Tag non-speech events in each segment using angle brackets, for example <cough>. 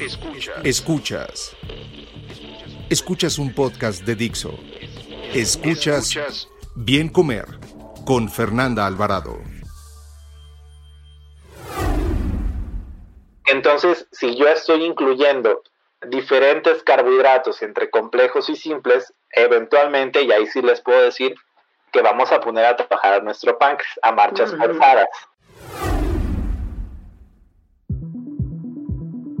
Escuchas. Escuchas. Escuchas un podcast de Dixo. Escuchas, Escuchas Bien Comer con Fernanda Alvarado. Entonces, si yo estoy incluyendo diferentes carbohidratos entre complejos y simples, eventualmente, y ahí sí les puedo decir que vamos a poner a trabajar a nuestro páncreas a marchas forzadas.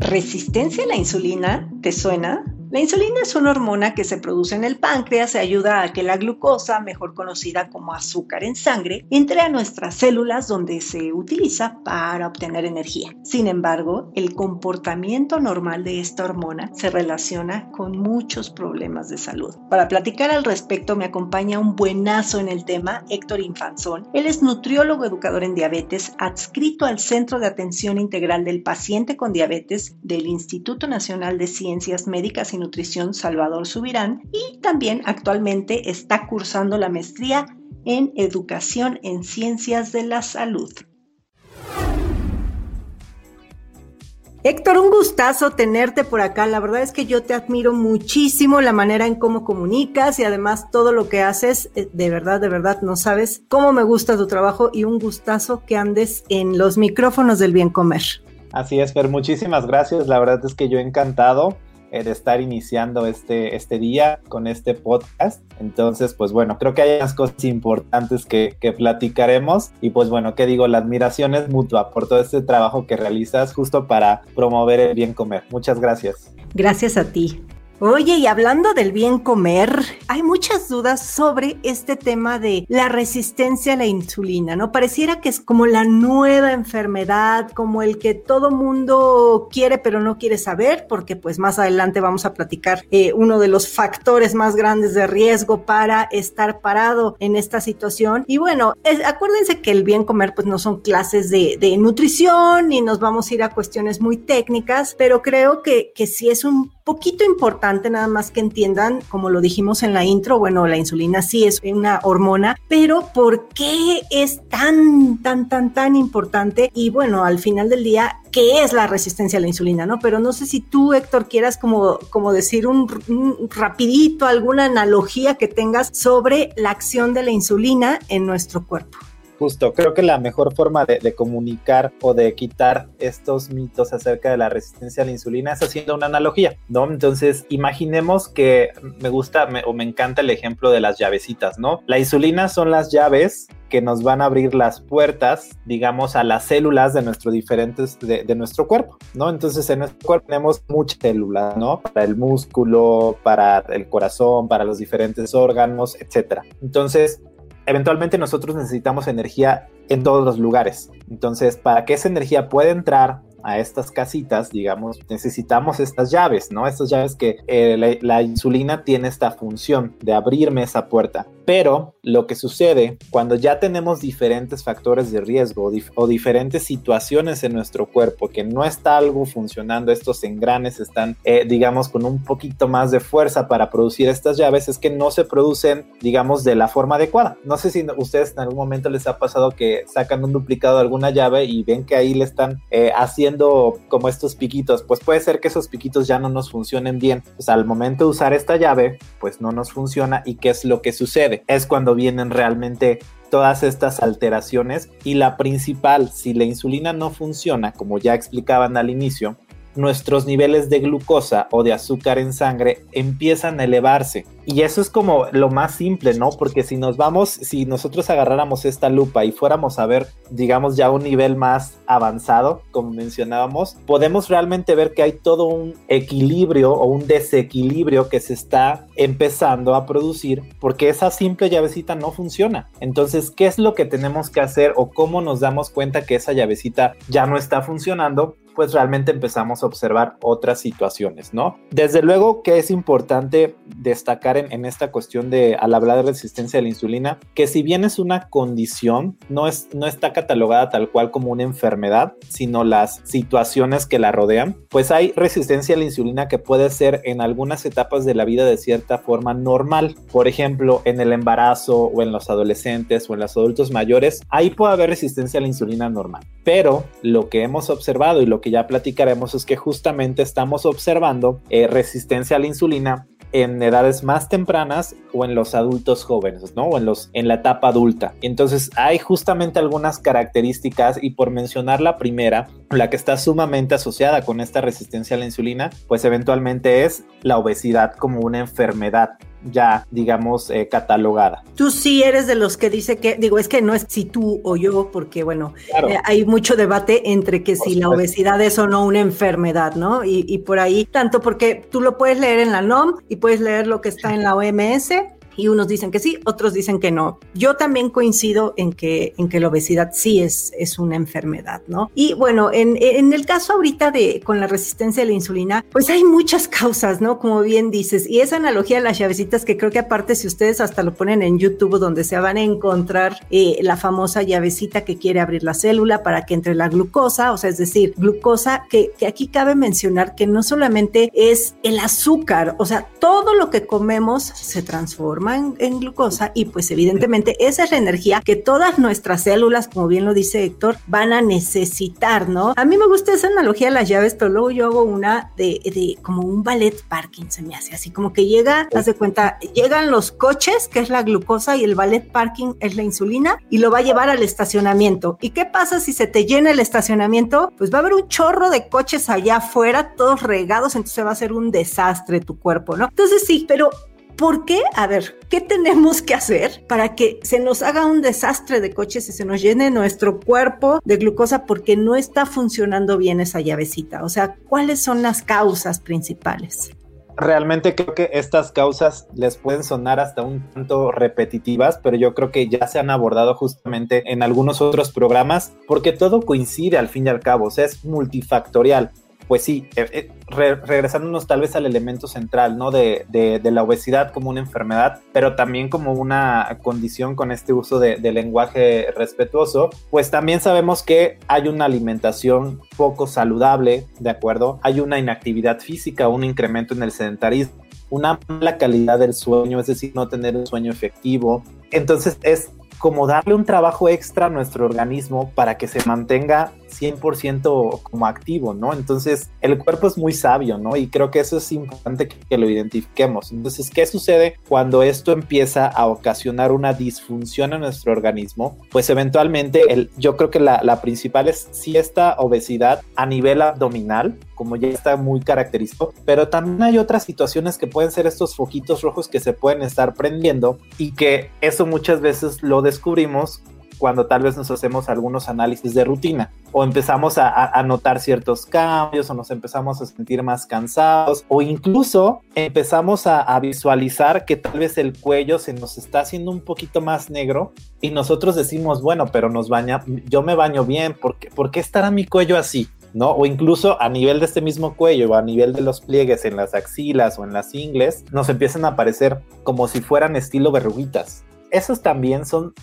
¿Resistencia a la insulina? ¿Te suena? La insulina es una hormona que se produce en el páncreas y ayuda a que la glucosa, mejor conocida como azúcar en sangre, entre a nuestras células donde se utiliza para obtener energía. Sin embargo, el comportamiento normal de esta hormona se relaciona con muchos problemas de salud. Para platicar al respecto me acompaña un buenazo en el tema, Héctor Infanzón. Él es nutriólogo educador en diabetes, adscrito al Centro de Atención Integral del Paciente con Diabetes del Instituto Nacional de Ciencias Médicas y Nutrición Salvador Subirán y también actualmente está cursando la maestría en Educación en Ciencias de la Salud. Héctor, un gustazo tenerte por acá. La verdad es que yo te admiro muchísimo la manera en cómo comunicas y además todo lo que haces. Eh, de verdad, de verdad, no sabes cómo me gusta tu trabajo y un gustazo que andes en los micrófonos del bien comer. Así es, Fer, muchísimas gracias. La verdad es que yo encantado eh, de estar iniciando este, este día con este podcast. Entonces, pues bueno, creo que hay unas cosas importantes que, que platicaremos y pues bueno, que digo, la admiración es mutua por todo este trabajo que realizas justo para promover el bien comer. Muchas gracias. Gracias a ti. Oye, y hablando del bien comer, hay muchas dudas sobre este tema de la resistencia a la insulina, ¿no? Pareciera que es como la nueva enfermedad, como el que todo mundo quiere pero no quiere saber, porque pues más adelante vamos a platicar eh, uno de los factores más grandes de riesgo para estar parado en esta situación. Y bueno, acuérdense que el bien comer pues no son clases de, de, nutrición ni nos vamos a ir a cuestiones muy técnicas, pero creo que, que sí es un poquito importante nada más que entiendan, como lo dijimos en la intro, bueno, la insulina sí es una hormona, pero ¿por qué es tan, tan, tan, tan importante? Y bueno, al final del día, ¿qué es la resistencia a la insulina? ¿No? Pero no sé si tú, Héctor, quieras como, como decir un, un rapidito, alguna analogía que tengas sobre la acción de la insulina en nuestro cuerpo. Justo, creo que la mejor forma de, comunicar o de quitar estos mitos acerca de la resistencia a la insulina es haciendo una analogía, ¿no? Entonces, imaginemos que me gusta o me encanta el ejemplo de las llavecitas, ¿no? La insulina son las llaves que nos van a abrir las puertas, digamos, a las células de nuestro diferentes, de, nuestro cuerpo, ¿no? Entonces en nuestro cuerpo tenemos muchas células, ¿no? Para el músculo, para el corazón, para los diferentes órganos, etcétera. Entonces, eventualmente nosotros necesitamos energía en todos los lugares. Entonces, para que esa energía pueda entrar a estas casitas, digamos, necesitamos estas llaves, ¿no? Estas llaves que eh, la, insulina tiene esta función de abrirme esa puerta. Pero lo que sucede cuando ya tenemos diferentes factores de riesgo o, diferentes situaciones en nuestro cuerpo que no está algo funcionando, estos engranes están, eh, digamos, con un poquito más de fuerza para producir estas llaves, es que no se producen, digamos, de la forma adecuada. No sé si ustedes en algún momento les ha pasado que sacan un duplicado de alguna llave y ven que ahí le están eh, haciendo como estos piquitos, pues puede ser que esos piquitos ya no nos funcionen bien. Pues al momento de usar esta llave, pues no nos funciona. ¿Y qué es lo que sucede? Es cuando vienen realmente todas estas alteraciones y la principal, si la insulina no funciona, como ya explicaban al inicio, nuestros niveles de glucosa o de azúcar en sangre empiezan a elevarse Y eso es como lo más simple, ¿no? Porque si nos vamos, si nosotros agarráramos esta lupa y fuéramos a ver, digamos, ya un nivel más avanzado, como mencionábamos, podemos realmente ver que hay todo un equilibrio o un desequilibrio que se está empezando a producir porque esa simple llavecita no funciona. Entonces, ¿qué es lo que tenemos que hacer o cómo nos damos cuenta que esa llavecita ya no está funcionando? pues realmente empezamos a observar otras situaciones, ¿no? Desde luego que es importante destacar en, esta cuestión de, al hablar de resistencia a la insulina, que si bien es una condición, no, es, no está catalogada tal cual como una enfermedad, sino las situaciones que la rodean, pues hay resistencia a la insulina que puede ser en algunas etapas de la vida de cierta forma normal. Por ejemplo, en el embarazo o en los adolescentes o en los adultos mayores, ahí puede haber resistencia a la insulina normal. Pero lo que hemos observado y lo que ya platicaremos es que justamente estamos observando eh, resistencia a la insulina en edades más tempranas o en los adultos jóvenes, ¿no? O en, los, en la etapa adulta. Entonces hay justamente algunas características y por mencionar la primera, la que está sumamente asociada con esta resistencia a la insulina, pues eventualmente es la obesidad como una enfermedad ya, digamos, eh, catalogada. Tú sí eres de los que dice que, digo, es que no es si tú o yo, porque bueno, eh, hay mucho debate entre que si la obesidad es o no una enfermedad, ¿no? Y, y por ahí, tanto porque tú lo puedes leer en la NOM y puedes leer lo que está en la OMS y unos dicen que sí, otros dicen que no. Yo también coincido en que, en que la obesidad sí es, es una enfermedad, ¿no? Y bueno, en, en el caso ahorita de con la resistencia a la insulina, pues hay muchas causas, ¿no? Como bien dices, y esa analogía de las llavecitas que creo que aparte si ustedes hasta lo ponen en YouTube donde se van a encontrar eh, la famosa llavecita que quiere abrir la célula para que entre la glucosa, o sea, es decir, glucosa que, que aquí cabe mencionar que no solamente es el azúcar, o sea, todo lo que comemos se transforma en, glucosa y pues evidentemente esa es la energía que todas nuestras células, como bien lo dice Héctor, van a necesitar, ¿no? A mí me gusta esa analogía de las llaves, pero luego yo hago una de, de como un ballet parking, se me hace así, como que llega, haz de cuenta, llegan los coches, que es la glucosa, y el ballet parking es la insulina, y lo va a llevar al estacionamiento. ¿Y qué pasa si se te llena el estacionamiento? Pues va a haber un chorro de coches allá afuera, todos regados, entonces va a ser un desastre tu cuerpo, ¿no? Entonces sí, pero ¿Por qué? A ver, ¿qué tenemos que hacer para que se nos haga un desastre de coches y se nos llene nuestro cuerpo de glucosa porque no está funcionando bien esa llavecita? O sea, ¿cuáles son las causas principales? realmente creo que estas causas les pueden sonar hasta un tanto repetitivas, pero yo creo que ya se han abordado justamente en algunos otros programas porque todo coincide al fin y al cabo, o sea, es multifactorial pues sí, eh, eh, regresándonos tal vez al elemento central, ¿no? De, la obesidad como una enfermedad, pero también como una condición con este uso de, lenguaje respetuoso, pues también sabemos que hay una alimentación poco saludable, ¿de acuerdo? Hay una inactividad física, un incremento en el sedentarismo una mala calidad del sueño, es decir, no tener un sueño efectivo. Entonces es como darle un trabajo extra a nuestro organismo para que se mantenga 100% como activo, ¿no? Entonces, el cuerpo es muy sabio, ¿no? Y creo que eso es importante que, lo identifiquemos. Entonces, ¿qué sucede cuando esto empieza a ocasionar una disfunción en nuestro organismo? Pues eventualmente, el, yo creo que la, la principal es si esta obesidad a nivel abdominal, como ya está muy característico, pero también hay otras situaciones que pueden ser estos foquitos rojos que se pueden estar prendiendo y que eso muchas veces lo descubrimos cuando tal vez nos hacemos algunos análisis de rutina o empezamos a, notar ciertos cambios o nos empezamos a sentir más cansados o incluso empezamos a, visualizar que tal vez el cuello se nos está haciendo un poquito más negro y nosotros decimos, bueno, pero nos baña, yo me baño bien, ¿por qué, ¿por qué estará mi cuello así? ¿No? O incluso a nivel de este mismo cuello o a nivel de los pliegues en las axilas o en las ingles, nos empiezan a aparecer como si fueran estilo verruguitas. Esos también son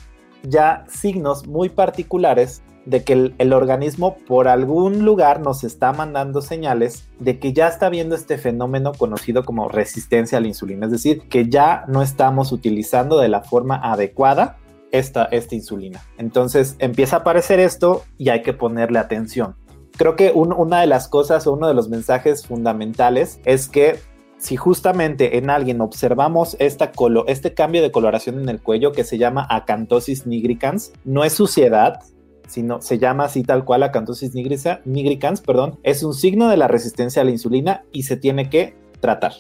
ya signos muy particulares de que el, organismo por algún lugar nos está mandando señales de que ya está viendo este fenómeno conocido como resistencia a la insulina, es decir, que ya no estamos utilizando de la forma adecuada esta, esta insulina. Entonces empieza a aparecer esto y hay que ponerle atención. Creo que una de las cosas o uno de los mensajes fundamentales es que si justamente en alguien observamos esta este cambio de coloración en el cuello que se llama acantosis nigricans, no es suciedad, sino se llama así tal cual acantosis nigricans, perdón, es un signo de la resistencia a la insulina y se tiene que tratar.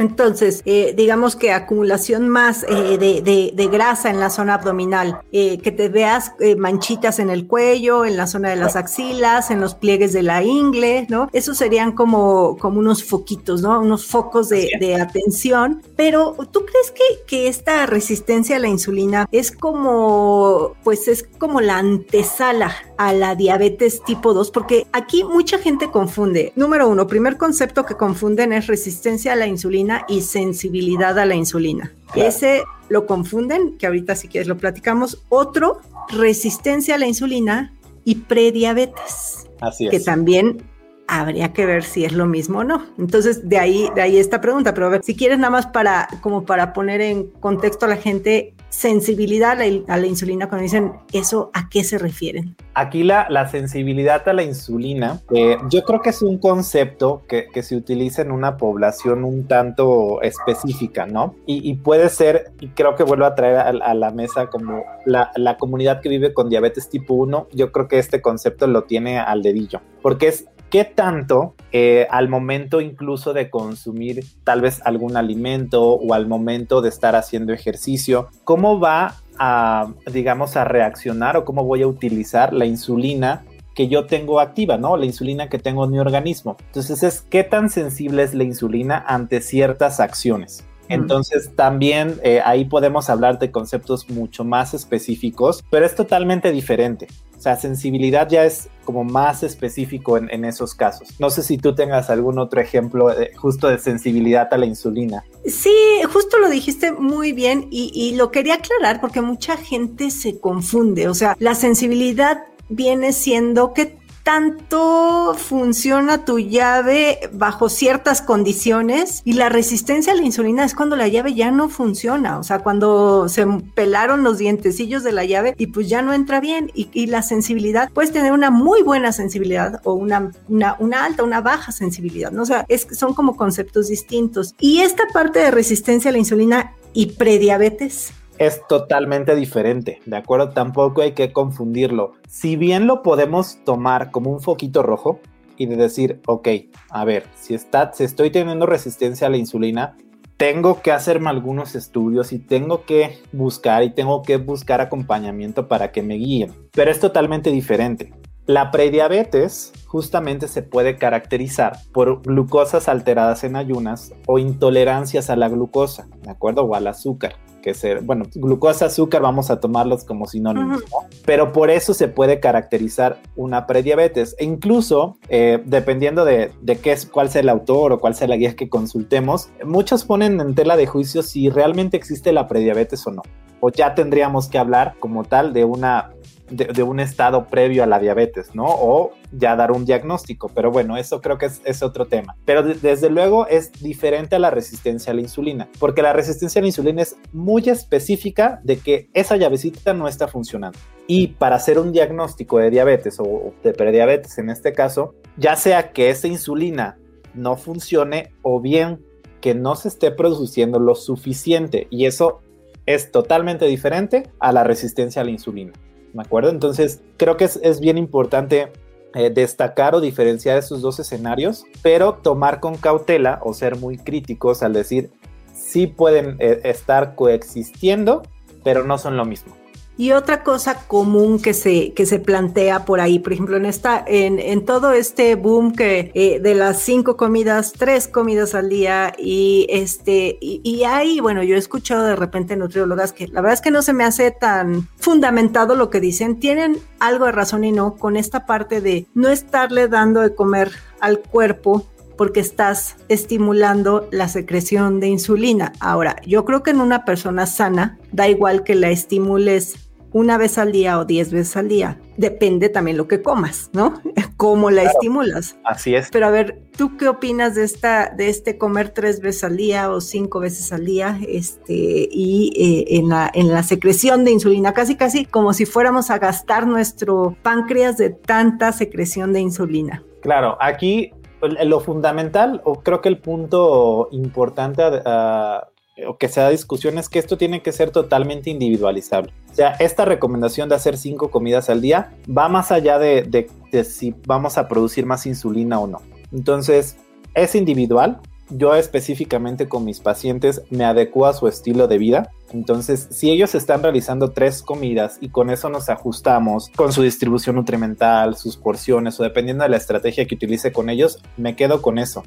Entonces, eh, digamos que acumulación más eh, de, grasa en la zona abdominal, eh, que te veas manchitas en el cuello, en la zona de las axilas, en los pliegues de la ingle, ¿no? Esos serían como, como unos foquitos, ¿no? Unos focos de, atención. Pero, ¿tú crees que, que esta resistencia a la insulina es como, pues es como la antesala a la diabetes tipo 2? Porque aquí mucha gente confunde. Número uno, primer concepto que confunden es resistencia a la insulina y sensibilidad a la insulina. Ese lo confunden, que ahorita si quieres lo platicamos. Otro, resistencia a la insulina y prediabetes. Así es. Que también habría que ver si es lo mismo o no. Entonces, de ahí, de ahí esta pregunta, pero a ver, si quieres nada más para, como para poner en contexto a la gente, sensibilidad a la, insulina, cuando dicen eso, ¿a qué se refieren? Aquí la, la sensibilidad a la insulina, eh, yo creo que es un concepto que, que, se utiliza en una población un tanto específica, ¿no? Y, puede ser, y creo que vuelvo a traer a, a la mesa como la, la comunidad que vive con diabetes tipo 1, yo creo que este concepto lo tiene al dedillo, porque es ¿Qué tanto eh, al momento incluso de consumir tal vez algún alimento o al momento de estar haciendo ejercicio, cómo va a, digamos, a reaccionar o cómo voy a utilizar la insulina que yo tengo activa, ¿no? La insulina que tengo en mi organismo. Entonces es qué tan sensible es la insulina ante ciertas acciones. Entonces también eh, ahí podemos hablar de conceptos mucho más específicos, pero es totalmente diferente. O sea, sensibilidad ya es como más específico en, esos casos. No sé si tú tengas algún otro ejemplo justo de sensibilidad a la insulina. Sí, justo lo dijiste muy bien y, y lo quería aclarar porque mucha gente se confunde. O sea, la sensibilidad viene siendo que tanto funciona tu llave bajo ciertas condiciones y la resistencia a la insulina es cuando la llave ya no funciona, o sea, cuando se pelaron los dientecillos de la llave y pues ya no entra bien y, la sensibilidad, puedes tener una muy buena sensibilidad o una, una, alta, una baja sensibilidad, ¿no? O sea, son como conceptos distintos. Y esta parte de resistencia a la insulina y prediabetes es totalmente diferente, ¿de acuerdo? Tampoco hay que confundirlo. Si bien lo podemos tomar como un foquito rojo y de decir, ok, a ver, si, está, si estoy teniendo resistencia a la insulina, tengo que hacerme algunos estudios y tengo que buscar y tengo que buscar acompañamiento para que me guíen. Pero es totalmente diferente. La prediabetes justamente se puede caracterizar por glucosas alteradas en ayunas o intolerancias a la glucosa, ¿de acuerdo? O al azúcar que ser, bueno, glucosa, azúcar, vamos a tomarlos como sinónimos, pero por eso se puede caracterizar una prediabetes. E incluso, eh, dependiendo de, de, qué es, cuál sea el autor o cuál sea la guía que consultemos, muchos ponen en tela de juicio si realmente existe la prediabetes o no. O ya tendríamos que hablar como tal de una de, un estado previo a la diabetes, ¿no? O ya dar un diagnóstico, pero bueno, eso creo que es, otro tema. Pero desde luego es diferente a la resistencia a la insulina, porque la resistencia a la insulina es muy específica de que esa llavecita no está funcionando. Y para hacer un diagnóstico de diabetes o de prediabetes en este caso, ya sea que esa insulina no funcione o bien que no se esté produciendo lo suficiente y eso es totalmente diferente a la resistencia a la insulina. ¿Me acuerdo? Entonces, creo que es, bien importante eh, destacar o diferenciar esos dos escenarios, pero tomar con cautela o ser muy críticos al decir, sí pueden eh, estar coexistiendo, pero no son lo mismo. Y otra cosa común que se, que se plantea por ahí, por ejemplo, en esta, en, en todo este boom que eh, de las cinco comidas, tres comidas al día, y este, y, y, hay, bueno, yo he escuchado de repente nutriólogas que la verdad es que no se me hace tan fundamentado lo que dicen, tienen algo de razón y no con esta parte de no estarle dando de comer al cuerpo porque estás estimulando la secreción de insulina. Ahora, yo creo que en una persona sana da igual que la estimules una vez al día o diez veces al día. Depende también lo que comas, ¿no? <laughs> Cómo la estimulas. Así es. Pero a ver, ¿tú qué opinas de esta, de este comer tres veces al día o cinco veces al día? Este, y eh, en, la, en la secreción de insulina, casi casi como si fuéramos a gastar nuestro páncreas de tanta secreción de insulina. Claro, aquí lo fundamental, o creo que el punto importante a, o que sea discusión es que esto tiene que ser totalmente individualizable. O sea, esta recomendación de hacer cinco comidas al día va más allá de, si vamos a producir más insulina o no. Entonces, es individual. yo específicamente con mis pacientes me adecuo a su estilo de vida. Entonces, si ellos están realizando tres comidas y con eso nos ajustamos con su distribución nutrimental, sus porciones o dependiendo de la estrategia que utilice con ellos, me quedo con eso.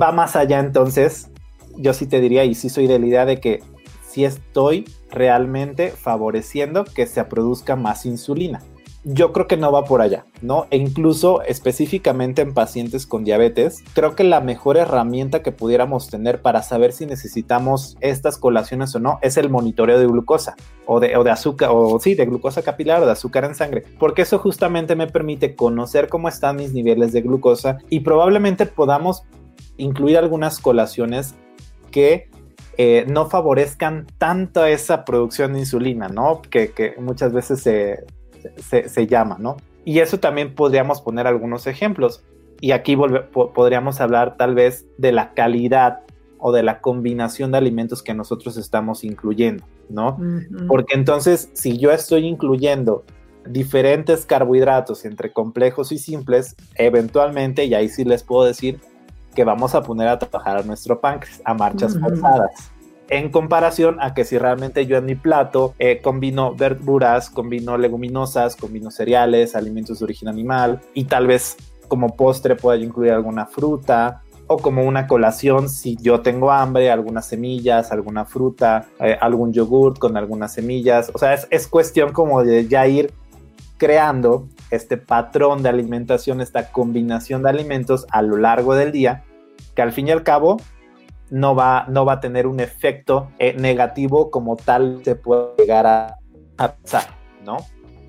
Va más allá entonces, yo sí te diría y sí soy de la idea de que si estoy realmente favoreciendo que se produzca más insulina yo creo que no va por allá, ¿no? E incluso específicamente en pacientes con diabetes, creo que la mejor herramienta que pudiéramos tener para saber si necesitamos estas colaciones o no es el monitoreo de glucosa o de, o de azúcar, o sí, de glucosa capilar o de azúcar en sangre, porque eso justamente me permite conocer cómo están mis niveles de glucosa y probablemente podamos incluir algunas colaciones que eh, no favorezcan tanto esa producción de insulina, ¿no? Que, que muchas veces se, se, llama, ¿no? Y eso también podríamos poner algunos ejemplos. Y aquí podríamos hablar tal vez de la calidad o de la combinación de alimentos que nosotros estamos incluyendo, ¿no? Porque entonces, si yo estoy incluyendo diferentes carbohidratos entre complejos y simples, eventualmente, y ahí sí les puedo decir que vamos a poner a trabajar a nuestro páncreas a marchas forzadas en comparación a que si realmente yo en mi plato eh, combino verduras, combino leguminosas, combino cereales, alimentos de origen animal y tal vez como postre pueda incluir alguna fruta o como una colación si yo tengo hambre, algunas semillas, alguna fruta, eh, algún yogurt con algunas semillas. O sea, es, es cuestión como de ya ir creando este patrón de alimentación, esta combinación de alimentos a lo largo del día, que al fin y al cabo no va, no va a tener un efecto eh, negativo como tal se puede llegar a, a pensar, ¿no?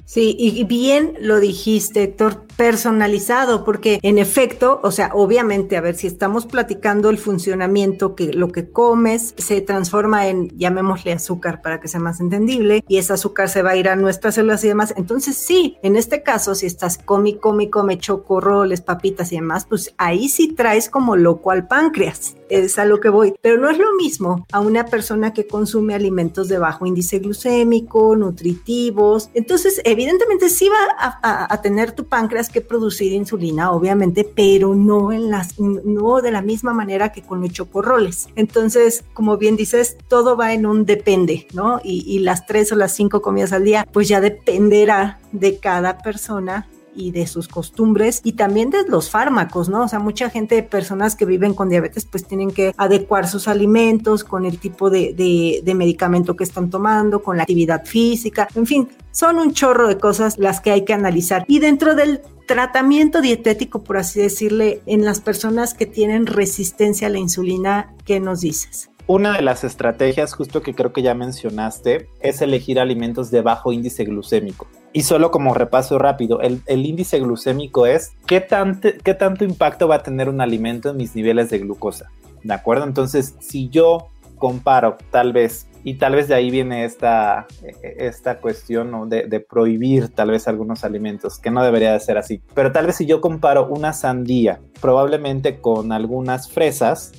Sí, y bien lo dijiste, Héctor, personalizado, porque en efecto, o sea, obviamente, a ver, si estamos platicando el funcionamiento, que lo que comes se transforma en, llamémosle azúcar para que sea más entendible, y ese azúcar se va a ir a nuestras células y demás. Entonces, sí, en este caso, si estás come, come, come chocorroles, papitas y demás, pues ahí sí traes como loco al páncreas, es a lo que voy. Pero no es lo mismo a una persona que consume alimentos de bajo índice glucémico, nutritivos. Entonces, evidentemente sí va a, tener tu páncreas que producir insulina, obviamente, pero no en las, no de la misma manera que con los chocorroles. Entonces, como bien dices, todo va en un depende, ¿no? Y, y las tres o las cinco comidas al día, pues ya dependerá de cada persona y de sus costumbres y también de los fármacos, ¿no? O sea, mucha gente, personas que viven con diabetes, pues tienen que adecuar sus alimentos con el tipo de, de, medicamento que están tomando, con la actividad física, en fin, son un chorro de cosas las que hay que analizar. Y dentro del tratamiento dietético, por así decirle, en las personas que tienen resistencia a la insulina, ¿qué nos dices? Una de las estrategias, justo que creo que ya mencionaste, es elegir alimentos de bajo índice glucémico. Y solo como repaso rápido, el, índice glucémico es ¿qué, tanto impacto va a tener un alimento en mis niveles de glucosa. ¿De acuerdo? Entonces, si yo comparo tal vez, y tal vez de ahí viene esta, esta cuestión de, prohibir tal vez algunos alimentos, que no debería de ser así. Pero tal vez si yo comparo una sandía probablemente con algunas fresas,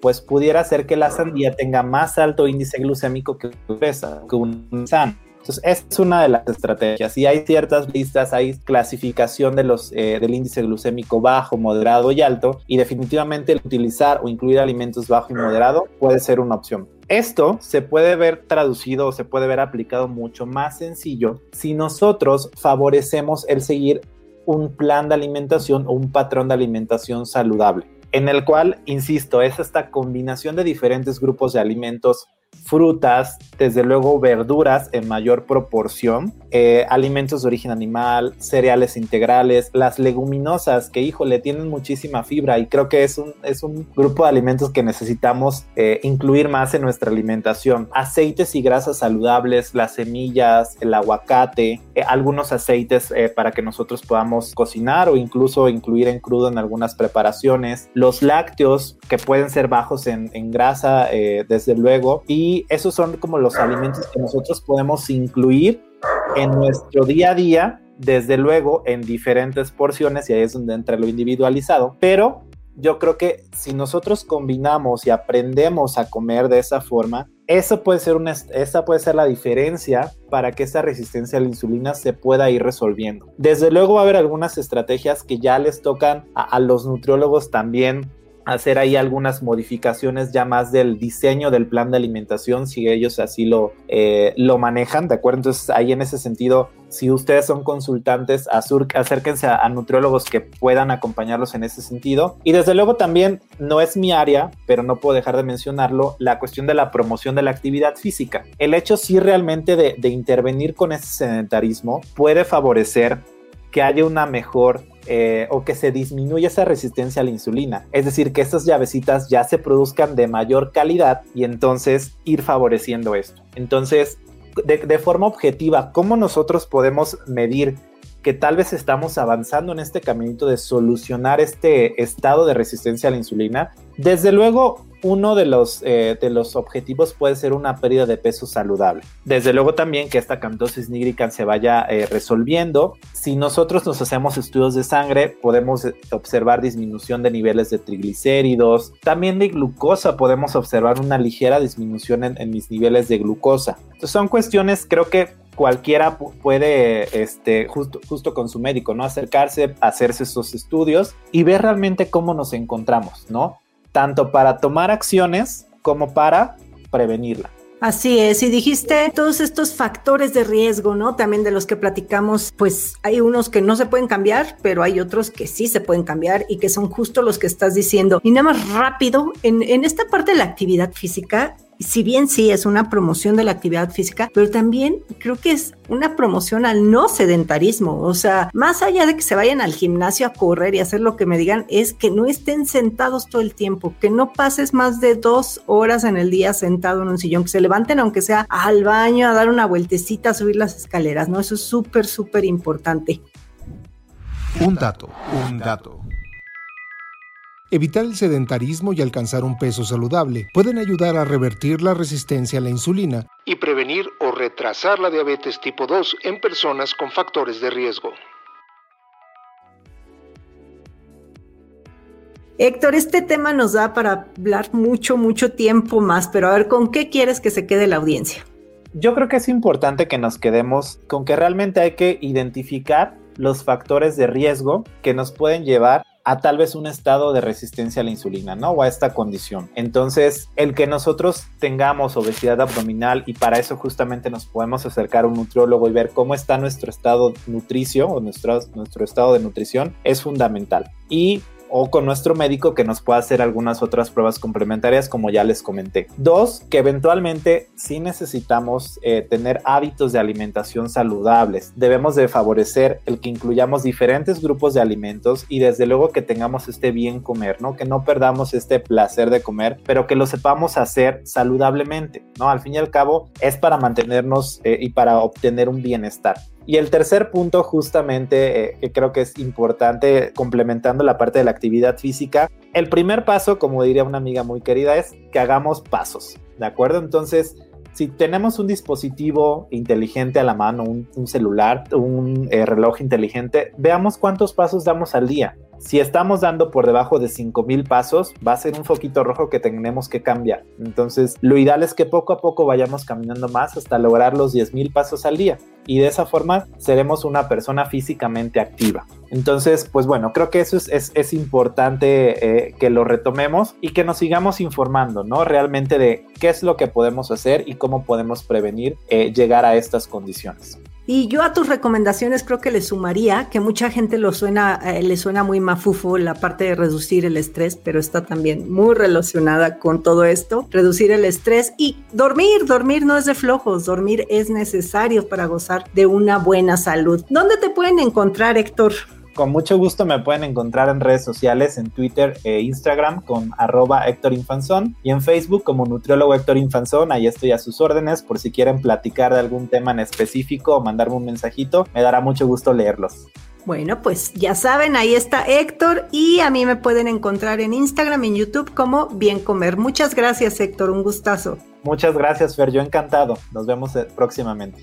pues pudiera ser que la sandía tenga más alto índice glucémico que fresa, que un san. Entonces, es una de las estrategias. Y hay ciertas listas, hay clasificación de los, eh, del índice glucémico bajo, moderado y alto. Y definitivamente el utilizar o incluir alimentos bajo y moderado puede ser una opción. Esto se puede ver traducido o se puede ver aplicado mucho más sencillo si nosotros favorecemos el seguir un plan de alimentación o un patrón de alimentación saludable en el cual, insisto, es esta combinación de diferentes grupos de alimentos frutas, desde luego verduras en mayor proporción, eh, alimentos de origen animal, cereales integrales, las leguminosas que, híjole, tienen muchísima fibra y creo que es un, es un grupo de alimentos que necesitamos eh, incluir más en nuestra alimentación. Aceites y grasas saludables, las semillas, el aguacate, eh, algunos aceites para que nosotros podamos cocinar o incluso incluir en crudo en algunas preparaciones, los lácteos que pueden ser bajos en, en grasa, desde luego, y esos son como los alimentos que nosotros podemos incluir en nuestro día a día, desde luego en diferentes porciones y ahí es donde entra lo individualizado, pero yo creo que si nosotros combinamos y aprendemos a comer de esa forma, eso puede ser una, esa puede ser la diferencia para que esa resistencia a la insulina se pueda ir resolviendo. Desde luego va a haber algunas estrategias que ya les tocan a los nutriólogos también hacer ahí algunas modificaciones ya más del diseño del plan de alimentación, si ellos así lo, eh, lo manejan, ¿de acuerdo? Entonces ahí en ese sentido, si ustedes son consultantes, acérquense a, nutriólogos que puedan acompañarlos en ese sentido. Y desde luego también, no es mi área, pero no puedo dejar de mencionarlo, la cuestión de la promoción de la actividad física. El hecho sí realmente de intervenir con ese sedentarismo puede favorecer que haya una mejor eh, o que se disminuya esa resistencia a la insulina. Es decir, que estas llavecitas ya se produzcan de mayor calidad y entonces ir favoreciendo esto. Entonces, de, de forma objetiva, ¿cómo nosotros podemos medir que tal vez estamos avanzando en este caminito de solucionar este estado de resistencia a la insulina? Desde luego, uno de los, eh, de los objetivos puede ser una pérdida de peso saludable. Desde luego también que esta cantosis nigricans se vaya eh, resolviendo. Si nosotros nos hacemos estudios de sangre, podemos eh, observar disminución de niveles de triglicéridos. También de glucosa podemos observar una ligera disminución en, mis niveles de glucosa. Son cuestiones, creo que cualquiera puede, este, justo, justo con su médico, ¿no? Acercarse, hacerse esos estudios y ver realmente cómo nos encontramos, ¿no? Tanto para tomar acciones como para prevenirla. Así es, y dijiste todos estos factores de riesgo, ¿no? También de los que platicamos, pues hay unos que no se pueden cambiar, pero hay otros que sí se pueden cambiar y que son justo los que estás diciendo. Y nada más rápido, en, en esta parte de la actividad física, si bien sí es una promoción de la actividad física, pero también creo que es una promoción al no sedentarismo. O sea, más allá de que se vayan al gimnasio a correr y hacer lo que me digan, es que no estén sentados todo el tiempo, que no pases más de dos horas en el día sentado en un sillón, que se levanten aunque sea al baño, a dar una vueltecita, a subir las escaleras, ¿no? Eso es súper, súper importante. Un dato, un dato. Evitar el sedentarismo y alcanzar un peso saludable pueden ayudar a revertir la resistencia a la insulina y prevenir o retrasar la diabetes tipo 2 en personas con factores de riesgo. Héctor, este tema nos da para hablar mucho, mucho tiempo más, pero a ver, ¿con qué quieres que se quede la audiencia? Yo creo que es importante que nos quedemos con que realmente hay que identificar los factores de riesgo que nos pueden llevar a tal vez un estado de resistencia a la insulina, ¿no? O a esta condición. Entonces, el que nosotros tengamos obesidad abdominal y para eso justamente nos podemos acercar a un nutriólogo y ver cómo está nuestro estado nutricio o nuestro, nuestro estado de nutrición es fundamental. Y o con nuestro médico que nos pueda hacer algunas otras pruebas complementarias como ya les comenté. Dos, que eventualmente sí necesitamos eh, tener hábitos de alimentación saludables. Debemos de favorecer el que incluyamos diferentes grupos de alimentos y desde luego que tengamos este bien comer, ¿no? Que no perdamos este placer de comer, pero que lo sepamos hacer saludablemente, ¿no? Al fin y al cabo es para mantenernos eh, y para obtener un bienestar. Y el tercer punto, justamente, eh, que creo que es importante, complementando la parte de la actividad física, el primer paso, como diría una amiga muy querida, es que hagamos pasos, ¿de acuerdo? Entonces, si tenemos un dispositivo inteligente a la mano, un, celular, un eh, reloj inteligente, veamos cuántos pasos damos al día. Si estamos dando por debajo de 5000 pasos, va a ser un foquito rojo que tenemos que cambiar. Entonces, lo ideal es que poco a poco vayamos caminando más hasta lograr los 10000 pasos al día. Y de esa forma seremos una persona físicamente activa. Entonces, pues bueno, creo que eso es, importante eh, que lo retomemos y que nos sigamos informando, ¿no? Realmente de qué es lo que podemos hacer y cómo podemos prevenir eh, llegar a estas condiciones. Y yo a tus recomendaciones creo que le sumaría que mucha gente lo suena, eh, le suena muy mafufo la parte de reducir el estrés, pero está también muy relacionada con todo esto. Reducir el estrés y dormir, dormir no es de flojos, dormir es necesario para gozar de una buena salud. ¿Dónde te pueden encontrar, Héctor? Con mucho gusto me pueden encontrar en redes sociales, en Twitter e Instagram con arroba Héctor Infanzón y en Facebook como nutriólogo Héctor Infanzón. Ahí estoy a sus órdenes por si quieren platicar de algún tema en específico o mandarme un mensajito. Me dará mucho gusto leerlos. Bueno, pues ya saben, ahí está Héctor y a mí me pueden encontrar en Instagram y en YouTube como Bien Comer. Muchas gracias Héctor, un gustazo. Muchas gracias Fer, yo encantado. Nos vemos eh, próximamente.